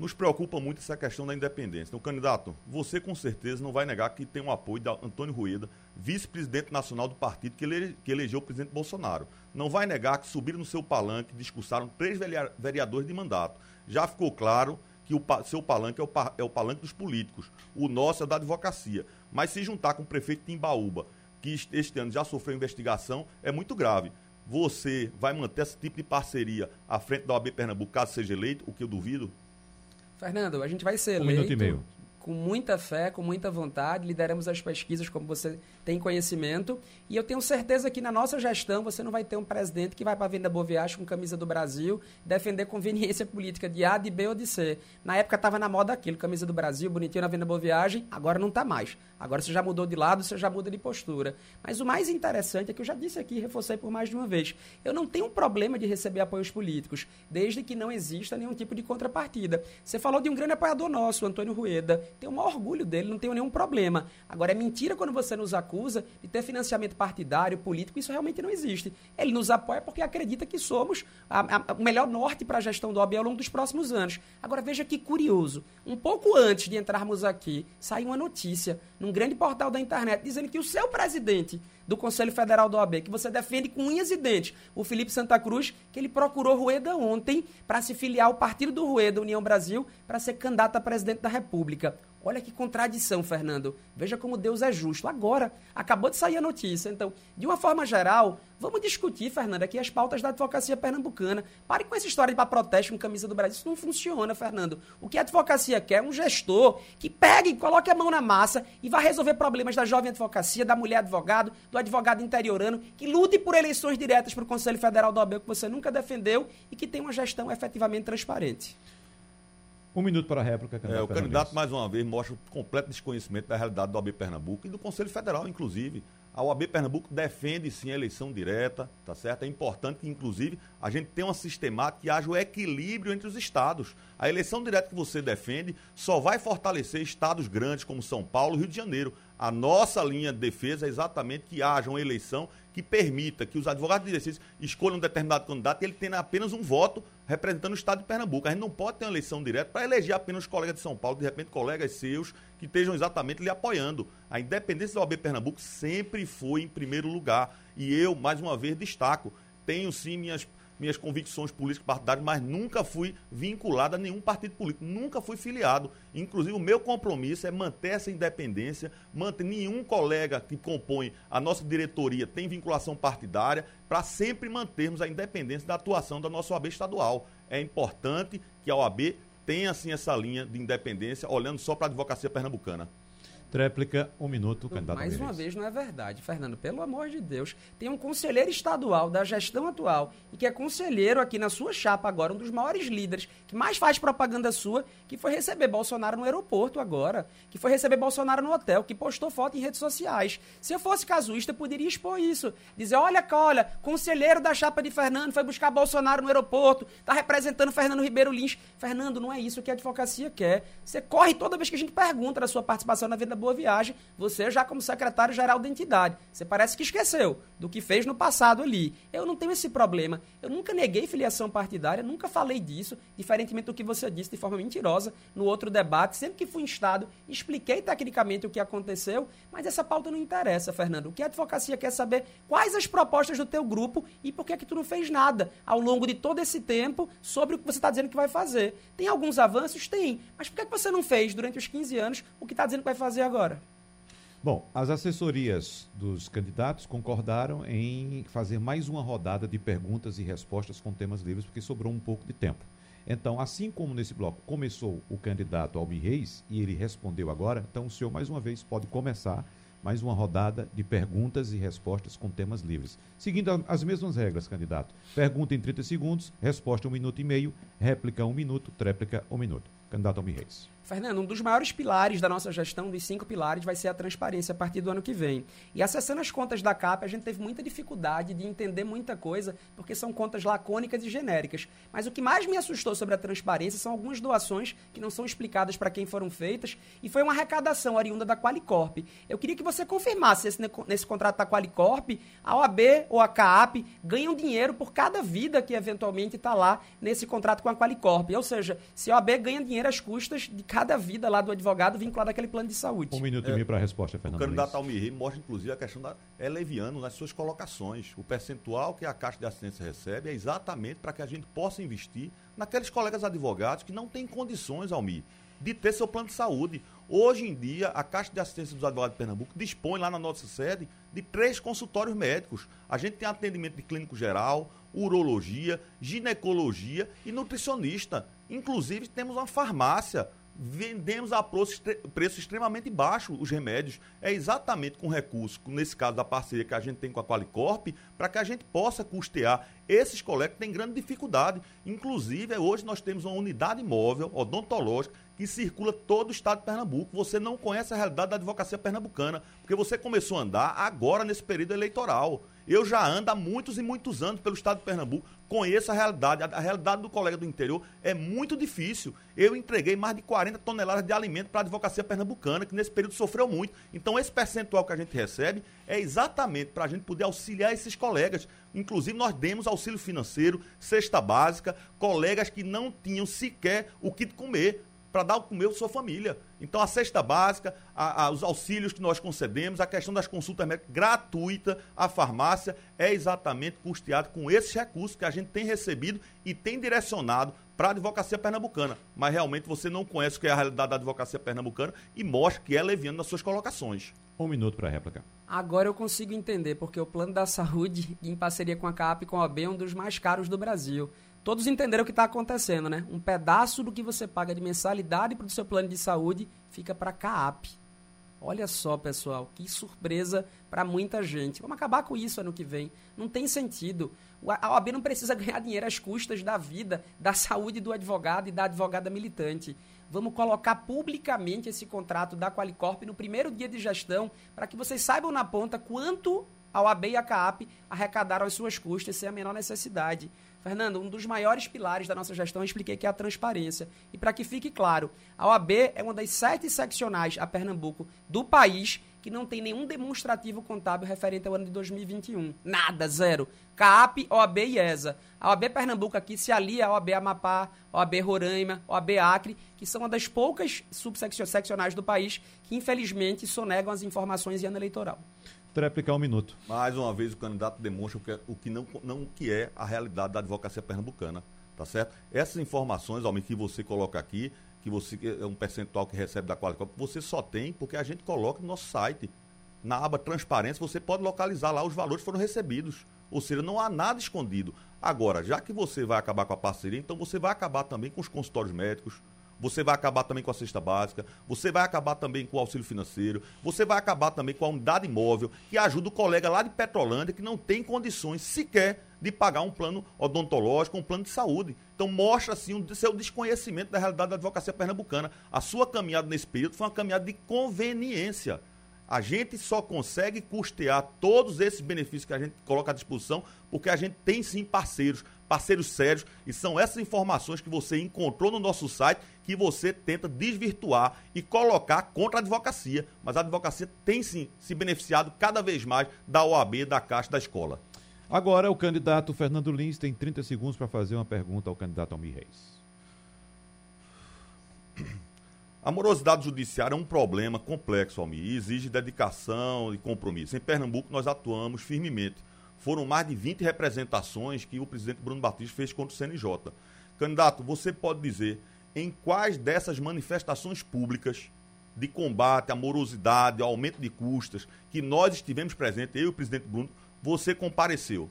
Nos preocupa muito essa questão da independência. Então, candidato, você com certeza não vai negar que tem o apoio de Antônio Rueda, vice-presidente nacional do partido que, ele, que elegeu o presidente Bolsonaro. Não vai negar que subiram no seu palanque, discursaram três vereadores de mandato. Já ficou claro que o seu palanque é o, é o palanque dos políticos. O nosso é da advocacia. Mas se juntar com o prefeito de Imbaúba, que este ano já sofreu investigação, é muito grave. Você vai manter esse tipo de parceria à frente da OAB Pernambuco, caso seja eleito, o que eu duvido? Fernando, a gente vai ser um eleito. Um minuto e meio com muita fé, com muita vontade, lideramos as pesquisas como você tem conhecimento, e eu tenho certeza que na nossa gestão você não vai ter um presidente que vai para a Venda Boa Viagem com camisa do Brasil, defender conveniência política de A, de B ou de C. Na época estava na moda aquilo, camisa do Brasil, bonitinho na Venda Boa Viagem, agora não está mais. Agora você já mudou de lado, você já muda de postura. Mas o mais interessante é que eu já disse aqui reforcei por mais de uma vez, eu não tenho problema de receber apoios políticos, desde que não exista nenhum tipo de contrapartida. Você falou de um grande apoiador nosso, Antônio Rueda, tenho o maior orgulho dele, não tenho nenhum problema. Agora, é mentira quando você nos acusa de ter financiamento partidário, político, isso realmente não existe. Ele nos apoia porque acredita que somos a, a, o melhor norte para a gestão do OAB ao longo dos próximos anos. Agora, veja que curioso. Um pouco antes de entrarmos aqui, saiu uma notícia num grande portal da internet dizendo que o seu presidente do Conselho Federal do OAB, que você defende com unhas e dentes, o Felipe Santa Cruz, que ele procurou Rueda ontem para se filiar ao partido do Rueda, União Brasil, para ser candidato a presidente da República. Olha que contradição, Fernando. Veja como Deus é justo. Agora, acabou de sair a notícia. Então, de uma forma geral, vamos discutir, Fernando, aqui as pautas da advocacia pernambucana. Pare com essa história de para protesto com camisa do Brasil. Isso não funciona, Fernando. O que a advocacia quer é um gestor que pegue, coloque a mão na massa e vá resolver problemas da jovem advocacia, da mulher advogado, do advogado interiorano, que lute por eleições diretas para o Conselho Federal do OAB que você nunca defendeu e que tenha uma gestão efetivamente transparente. Um minuto para a réplica, candidato. É, o candidato, mais uma vez, mostra o completo desconhecimento da realidade do OAB Pernambuco e do Conselho Federal, inclusive. A OAB Pernambuco defende sim a eleição direta, tá certo? É importante que, inclusive, a gente tenha uma sistemática que haja o equilíbrio entre os estados. A eleição direta que você defende só vai fortalecer estados grandes como São Paulo e Rio de Janeiro. A nossa linha de defesa é exatamente que haja uma eleição que permita que os advogados de direção escolham um determinado candidato e ele tenha apenas um voto representando o estado de Pernambuco. A gente não pode ter uma eleição direta para eleger apenas colegas de São Paulo, de repente colegas seus que estejam exatamente lhe apoiando. A independência da OAB Pernambuco sempre foi em primeiro lugar. E eu, mais uma vez, destaco, tenho sim minhas minhas convicções políticas partidárias, mas nunca fui vinculado a nenhum partido político, nunca fui filiado. Inclusive, o meu compromisso é manter essa independência, manter nenhum colega que compõe a nossa diretoria tem vinculação partidária, para sempre mantermos a independência da atuação da nossa OAB estadual. É importante que a OAB tenha assim essa linha de independência, olhando só para a advocacia pernambucana. Tréplica, um minuto, candidato Mais uma vez, não é verdade, Fernando. Pelo amor de Deus. Tem um conselheiro estadual da gestão atual e que é conselheiro aqui na sua chapa agora, um dos maiores líderes, que mais faz propaganda sua, que foi receber Bolsonaro no aeroporto agora, que foi receber Bolsonaro no hotel, que postou foto em redes sociais. Se eu fosse casuísta, eu poderia expor isso. Dizer, olha, olha, conselheiro da chapa de Fernando foi buscar Bolsonaro no aeroporto, tá representando Fernando Ribeiro Lins. Fernando, não é isso que a advocacia quer. Você corre toda vez que a gente pergunta da sua participação na vida boa viagem, você já como secretário-geral da entidade. Você parece que esqueceu do que fez no passado ali. Eu não tenho esse problema. Eu nunca neguei filiação partidária, nunca falei disso, diferentemente do que você disse de forma mentirosa no outro debate. Sempre que fui instado, expliquei tecnicamente o que aconteceu, mas essa pauta não interessa, Fernando. O que a advocacia quer saber quais as propostas do teu grupo e por que é que tu não fez nada ao longo de todo esse tempo sobre o que você está dizendo que vai fazer. Tem alguns avanços? Tem. Mas por que, é que você não fez durante os 15 anos o que está dizendo que vai fazer agora? Bom, as assessorias dos candidatos concordaram em fazer mais uma rodada de perguntas e respostas com temas livres, porque sobrou um pouco de tempo. Então, assim como nesse bloco começou o candidato Almir Reis e ele respondeu agora, então o senhor mais uma vez pode começar mais uma rodada de perguntas e respostas com temas livres. Seguindo as mesmas regras, candidato. Pergunta em 30 segundos, resposta um minuto e meio, réplica um minuto, tréplica um minuto. Candidato Almir Reis. Fernando, um dos maiores pilares da nossa gestão, dos cinco pilares, vai ser a transparência a partir do ano que vem. E acessando as contas da CAP, a gente teve muita dificuldade de entender muita coisa, porque são contas lacônicas e genéricas. Mas o que mais me assustou sobre a transparência são algumas doações que não são explicadas para quem foram feitas, e foi uma arrecadação oriunda da Qualicorp. Eu queria que você confirmasse se nesse contrato da Qualicorp, a OAB ou a CAP ganham dinheiro por cada vida que eventualmente está lá nesse contrato com a Qualicorp. Ou seja, se a OAB ganha dinheiro às custas de cada vida lá do advogado vinculado àquele plano de saúde. Um minuto é, e meio para a resposta, Fernando. O candidato Almir mostra, inclusive, a questão da. É leviano nas suas colocações. O percentual que a Caixa de Assistência recebe é exatamente para que a gente possa investir naqueles colegas advogados que não têm condições, Almir, de ter seu plano de saúde. Hoje em dia, a Caixa de Assistência dos Advogados de Pernambuco dispõe lá na nossa sede de três consultórios médicos. A gente tem atendimento de clínico geral, urologia, ginecologia e nutricionista. Inclusive, temos uma farmácia vendemos a preço extremamente baixo os remédios. É exatamente com recurso, nesse caso da parceria que a gente tem com a Qualicorp, para que a gente possa custear esses colegas que têm grande dificuldade. Inclusive, hoje nós temos uma unidade móvel odontológica que circula todo o estado de Pernambuco. Você não conhece a realidade da advocacia pernambucana, porque você começou a andar agora nesse período eleitoral. Eu já ando há muitos e muitos anos pelo estado de Pernambuco, conheço a realidade. A, realidade do colega do interior é muito difícil. Eu entreguei mais de 40 toneladas de alimento para a advocacia pernambucana, que nesse período sofreu muito. Então, esse percentual que a gente recebe é exatamente para a gente poder auxiliar esses colegas. Inclusive, nós demos auxílio financeiro, cesta básica, colegas que não tinham sequer o que comer para dar o comer à sua família. Então, a cesta básica, a, a, os auxílios que nós concedemos, a questão das consultas médicas gratuita, a farmácia, é exatamente custeado com esses recursos que a gente tem recebido e tem direcionado para a advocacia pernambucana. Mas realmente você não conhece o que é a realidade da advocacia pernambucana e mostra que é leviano nas suas colocações. Um minuto para a réplica. Agora eu consigo entender, porque o plano da saúde, em parceria com a CAP e com a OAB, é um dos mais caros do Brasil. Todos entenderam o que está acontecendo, né? Um pedaço do que você paga de mensalidade para o seu plano de saúde fica para a CAP. Olha só, pessoal, que surpresa para muita gente. Vamos acabar com isso ano que vem. Não tem sentido. A OAB não precisa [laughs] ganhar dinheiro às custas da vida, da saúde do advogado e da advogada militante. Vamos colocar publicamente esse contrato da Qualicorp no primeiro dia de gestão para que vocês saibam na ponta quanto a OAB e a CAAP arrecadaram as suas custas sem a menor necessidade. Fernando, um dos maiores pilares da nossa gestão, eu expliquei que é a transparência. E para que fique claro, a OAB é uma das sete seccionais a Pernambuco do país que não tem nenhum demonstrativo contábil referente ao ano de 2021. Nada, zero. CAP, OAB e ESA. A OAB Pernambuco aqui se alia à OAB Amapá, OAB Roraima, OAB Acre, que são uma das poucas subseccionais do país que, infelizmente, sonegam as informações em ano eleitoral. Tréplica, um minuto. Mais uma vez, o candidato demonstra o que, é, o que não, não que é a realidade da advocacia pernambucana, tá certo? Essas informações, Almir, que você coloca aqui, que você é um percentual que recebe da Qualicop, você só tem porque a gente coloca no nosso site. Na aba transparência, você pode localizar lá os valores que foram recebidos. Ou seja, não há nada escondido. Agora, já que você vai acabar com a parceria, então você vai acabar também com os consultórios médicos, você vai acabar também com a cesta básica, você vai acabar também com o auxílio financeiro, você vai acabar também com a unidade imóvel, que ajuda o colega lá de Petrolândia que não tem condições sequer de pagar um plano odontológico, um plano de saúde. Então mostra assim o seu desconhecimento da realidade da advocacia pernambucana. A sua caminhada nesse período foi uma caminhada de conveniência. A gente só consegue custear todos esses benefícios que a gente coloca à disposição porque a gente tem sim parceiros, parceiros sérios, e são essas informações que você encontrou no nosso site que você tenta desvirtuar e colocar contra a advocacia. Mas a advocacia tem sim se beneficiado cada vez mais da OAB, da Caixa, da escola. Agora o candidato Fernando Lins tem 30 segundos para fazer uma pergunta ao candidato Almir Reis. [clears throat] A morosidade judiciária é um problema complexo, Almir, e exige dedicação e compromisso. Em Pernambuco, nós atuamos firmemente. Foram mais de 20 representações que o presidente Bruno Batista fez contra o CNJ. Candidato, você pode dizer em quais dessas manifestações públicas de combate à morosidade, ao aumento de custas, que nós estivemos presentes, eu e o presidente Bruno, você compareceu?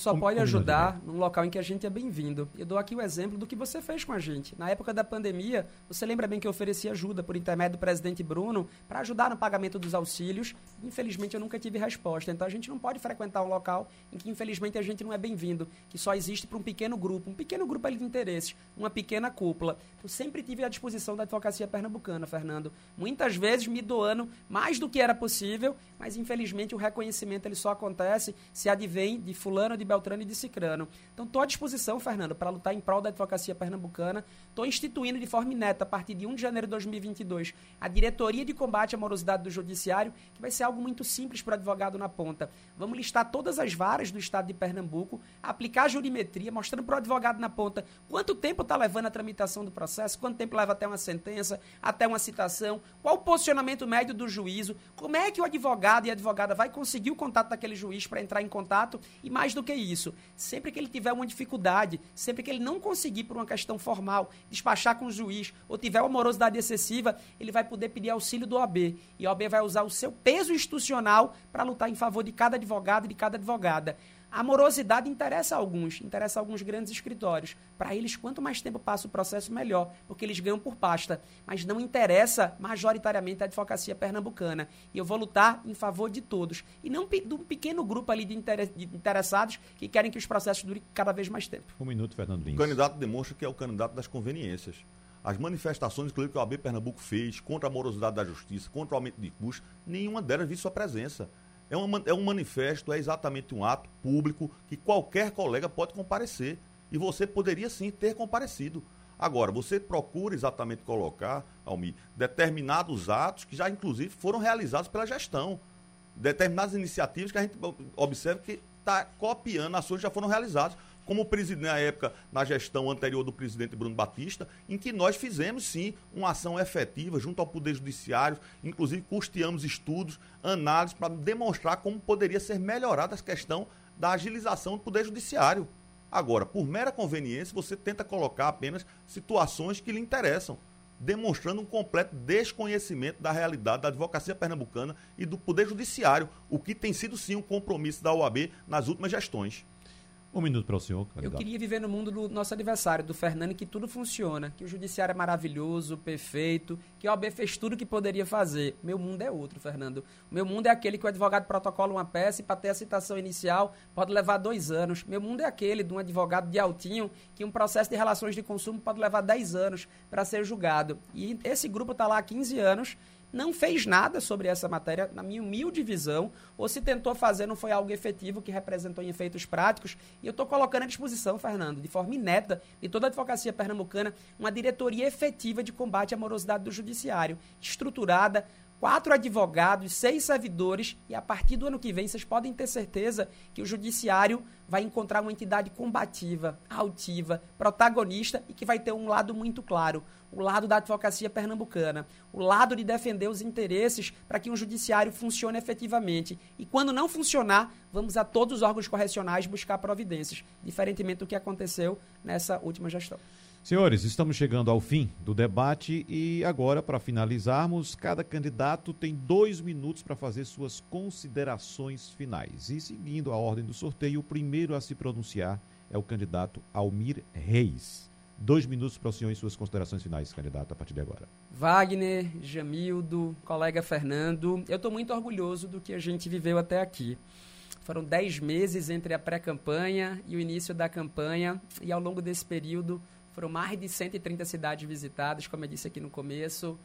Só pode ajudar num local em que a gente é bem-vindo. Eu dou aqui o exemplo do que você fez com a gente. Na época da pandemia, você lembra bem que eu ofereci ajuda por intermédio do presidente Bruno para ajudar no pagamento dos auxílios. Infelizmente, eu nunca tive resposta. Então, a gente não pode frequentar um local em que, infelizmente, a gente não é bem-vindo, que só existe para um pequeno grupo, um pequeno grupo ali de interesses, uma pequena cúpula. Eu sempre tive à disposição da advocacia pernambucana, Fernando. Muitas vezes me doando mais do que era possível, mas, infelizmente, o reconhecimento ele só acontece se advém de fulano de Beltrano e de Cicrano. Então, estou à disposição, Fernando, para lutar em prol da advocacia pernambucana. Estou instituindo de forma ineta, a partir de 1 de janeiro de 2022, a Diretoria de Combate à Morosidade do Judiciário, que vai ser algo muito simples para o advogado na ponta. Vamos listar todas as varas do estado de Pernambuco, aplicar a jurimetria, mostrando para o advogado na ponta quanto tempo está levando a tramitação do processo, quanto tempo leva até uma sentença, até uma citação, qual o posicionamento médio do juízo, como é que o advogado e a advogada vai conseguir o contato daquele juiz para entrar em contato e mais do que isso, sempre que ele tiver uma dificuldade, sempre que ele não conseguir por uma questão formal despachar com o juiz ou tiver uma morosidade excessiva, ele vai poder pedir auxílio do OAB. E a OAB vai usar o seu peso institucional para lutar em favor de cada advogado e de cada advogada. A morosidade interessa a alguns, interessa a alguns grandes escritórios. Para eles, quanto mais tempo passa o processo, melhor, porque eles ganham por pasta. Mas não interessa majoritariamente a advocacia pernambucana. E eu vou lutar em favor de todos. E não de um pequeno grupo ali de, interessados que querem que os processos durem cada vez mais tempo. Um minuto, Fernando Lins. O candidato demonstra que é o candidato das conveniências. As manifestações que o AB Pernambuco fez contra a morosidade da justiça, contra o aumento de custos, nenhuma delas viu sua presença. É, uma, é um manifesto, é exatamente um ato público que qualquer colega pode comparecer. E você poderia sim ter comparecido. Agora, você procura exatamente colocar, Almi, determinados atos que já, inclusive, foram realizados pela gestão. Determinadas iniciativas que a gente observa que está copiando ações que já foram realizadas como presidente na época, na gestão anterior do presidente Bruno Batista, em que nós fizemos sim uma ação efetiva junto ao Poder Judiciário, inclusive custeamos estudos, análises para demonstrar como poderia ser melhorada a questão da agilização do Poder Judiciário. Agora, por mera conveniência, você tenta colocar apenas situações que lhe interessam, demonstrando um completo desconhecimento da realidade da advocacia pernambucana e do Poder Judiciário, o que tem sido sim um compromisso da OAB nas últimas gestões. Um minuto para o senhor. Candidato. Eu queria viver no mundo do nosso adversário, do Fernando, que tudo funciona, que o judiciário é maravilhoso, perfeito, que a OAB fez tudo o que poderia fazer. Meu mundo é outro, Fernando. Meu mundo é aquele que o advogado protocola uma peça e para ter a citação inicial pode levar dois anos. Meu mundo é aquele de um advogado de altinho que um processo de relações de consumo pode levar dez anos para ser julgado. E esse grupo está lá há 15 anos não fez nada sobre essa matéria, na minha humilde visão, ou se tentou fazer, não foi algo efetivo que representou em efeitos práticos. E eu estou colocando à disposição, Fernando, de forma inédita, de toda a advocacia pernambucana, uma diretoria efetiva de combate à morosidade do judiciário, estruturada, quatro advogados, seis servidores, e a partir do ano que vem vocês podem ter certeza que o judiciário vai encontrar uma entidade combativa, altiva, protagonista e que vai ter um lado muito claro, o lado da advocacia pernambucana, o lado de defender os interesses para que um judiciário funcione efetivamente. E quando não funcionar, vamos a todos os órgãos correcionais buscar providências, diferentemente do que aconteceu nessa última gestão. Senhores, estamos chegando ao fim do debate e agora, para finalizarmos, cada candidato tem dois minutos para fazer suas considerações finais. E seguindo a ordem do sorteio, o primeiro a se pronunciar é o candidato Almir Reis. Dois minutos para o senhor e suas considerações finais, candidato, a partir de agora. Wagner, Jamildo, colega Fernando, eu estou muito orgulhoso do que a gente viveu até aqui. Foram dez meses entre a pré-campanha e o início da campanha, e ao longo desse período foram mais de 130 cidades visitadas, como eu disse aqui no começo,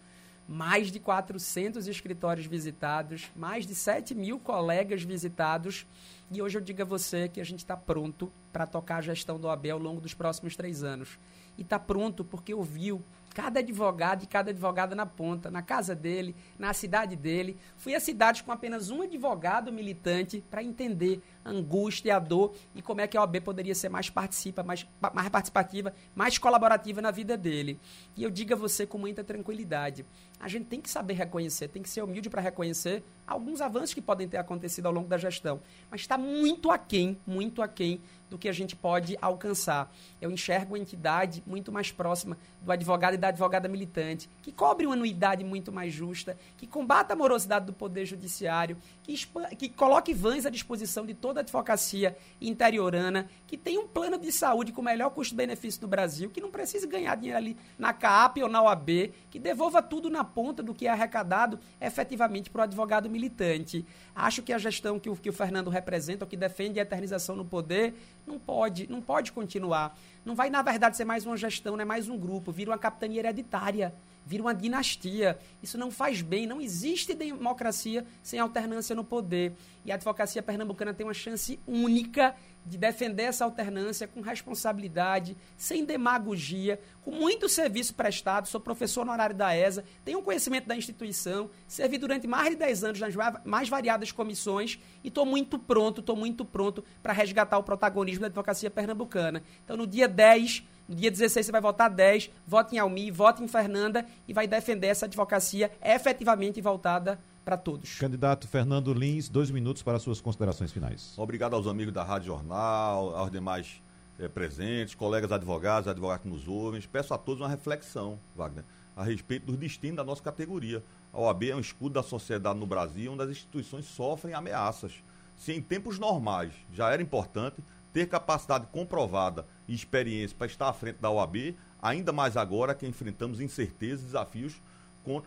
mais de 400 escritórios visitados, mais de 7 mil colegas visitados. E hoje eu digo a você que a gente está pronto para tocar a gestão do OAB ao longo dos próximos três anos. E está pronto porque ouviu cada advogado e cada advogada na ponta, na casa dele, na cidade dele. Fui a cidades com apenas um advogado militante para entender a angústia e a dor e como é que a OAB poderia ser mais participa, mais, mais participativa, mais colaborativa na vida dele. E eu digo a você com muita tranquilidade, a gente tem que saber reconhecer, tem que ser humilde para reconhecer alguns avanços que podem ter acontecido ao longo da gestão, mas está muito aquém, muito aquém do que a gente pode alcançar. Eu enxergo uma entidade muito mais próxima do advogado e da advogada militante, que cobre uma anuidade muito mais justa, que combata a morosidade do Poder Judiciário, que, que coloque vãs à disposição de toda a advocacia interiorana, que tem um plano de saúde com o melhor custo-benefício do Brasil, que não precise ganhar dinheiro ali na CAP ou na OAB, que devolva tudo na ponta do que é arrecadado efetivamente para o advogado militante. Acho que a gestão que o, que o Fernando representa, o que defende a eternização no poder, não pode, não pode continuar. Não vai, na verdade, ser mais uma gestão, não é mais um grupo, vira uma capitania hereditária vira uma dinastia. Isso não faz bem. Não existe democracia sem alternância no poder. E a advocacia pernambucana tem uma chance única de defender essa alternância com responsabilidade, sem demagogia, com muito serviço prestado. Sou professor honorário da ESA, tenho conhecimento da instituição, servi durante mais de 10 anos nas mais variadas comissões e estou muito pronto, estou muito pronto para resgatar o protagonismo da advocacia pernambucana. Então, no dia 10 no dia 16 você vai votar 10, vote em Almi, vote em Fernanda e vai defender essa advocacia efetivamente voltada para todos. Candidato Fernando Lins, dois minutos para suas considerações finais. Obrigado aos amigos da Rádio Jornal, aos demais é, presentes, colegas advogados, advogados que nos ouvem. Peço a todos uma reflexão, Wagner, a respeito dos destinos da nossa categoria. A OAB é um escudo da sociedade no Brasil, onde as instituições sofrem ameaças. Se em tempos normais já era importante, ter capacidade comprovada e experiência para estar à frente da OAB, ainda mais agora que enfrentamos incertezas e desafios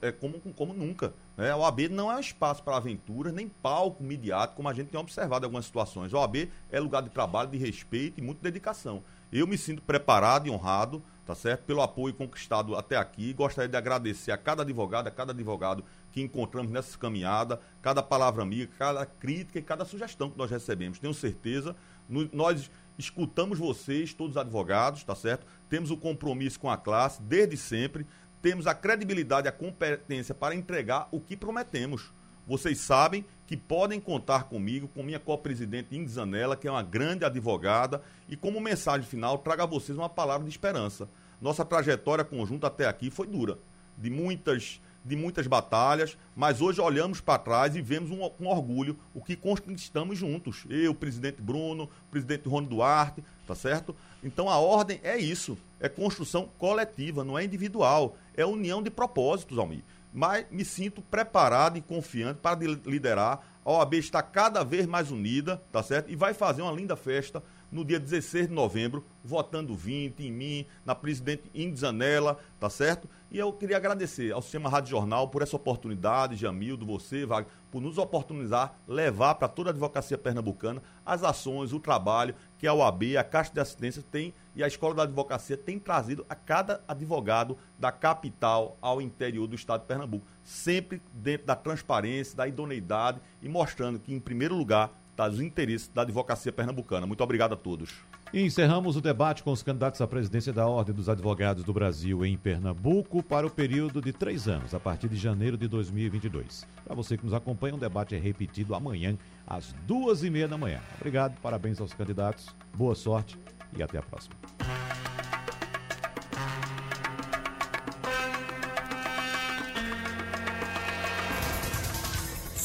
é, como, como nunca. Né? A OAB não é um espaço para aventuras, nem palco midiático, como a gente tem observado em algumas situações. A OAB é lugar de trabalho, de respeito e muita dedicação. Eu me sinto preparado e honrado, tá certo? Pelo apoio conquistado até aqui. Gostaria de agradecer a cada advogado, a cada advogado que encontramos nessa caminhada, cada palavra amiga, cada crítica e cada sugestão que nós recebemos. Tenho certeza nós escutamos vocês, todos os advogados, tá certo? Temos o compromisso com a classe desde sempre, temos a credibilidade e a competência para entregar o que prometemos. Vocês sabem que podem contar comigo, com minha co-presidente Ingrid Zanella, que é uma grande advogada, e como mensagem final, trago a vocês uma palavra de esperança. Nossa trajetória conjunta até aqui foi dura, de muitas de muitas batalhas, mas hoje olhamos para trás e vemos um, com orgulho o que conquistamos juntos. Eu, presidente Bruno, presidente Rony Duarte, tá certo? Então a ordem é isso, é construção coletiva, não é individual, é união de propósitos, Almir. Mas me sinto preparado e confiante para liderar. A OAB está cada vez mais unida, tá certo? E vai fazer uma linda festa no dia 16 de novembro, votando 20 em mim, na presidente Indizanela, tá certo? E eu queria agradecer ao Sistema Rádio Jornal por essa oportunidade, Jamildo, você, Wagner, por nos oportunizar, levar para toda a advocacia pernambucana as ações, o trabalho que a OAB, a Caixa de Assistência tem e a Escola da Advocacia tem trazido a cada advogado da capital ao interior do estado de Pernambuco, sempre dentro da transparência, da idoneidade e mostrando que, em primeiro lugar, dos interesses da advocacia pernambucana. Muito obrigado a todos. E encerramos o debate com os candidatos à presidência da Ordem dos Advogados do Brasil em Pernambuco para o período de três anos, a partir de janeiro de 2022. Para você que nos acompanha, o debate é repetido amanhã, às duas e meia da manhã. Obrigado, parabéns aos candidatos, boa sorte e até a próxima.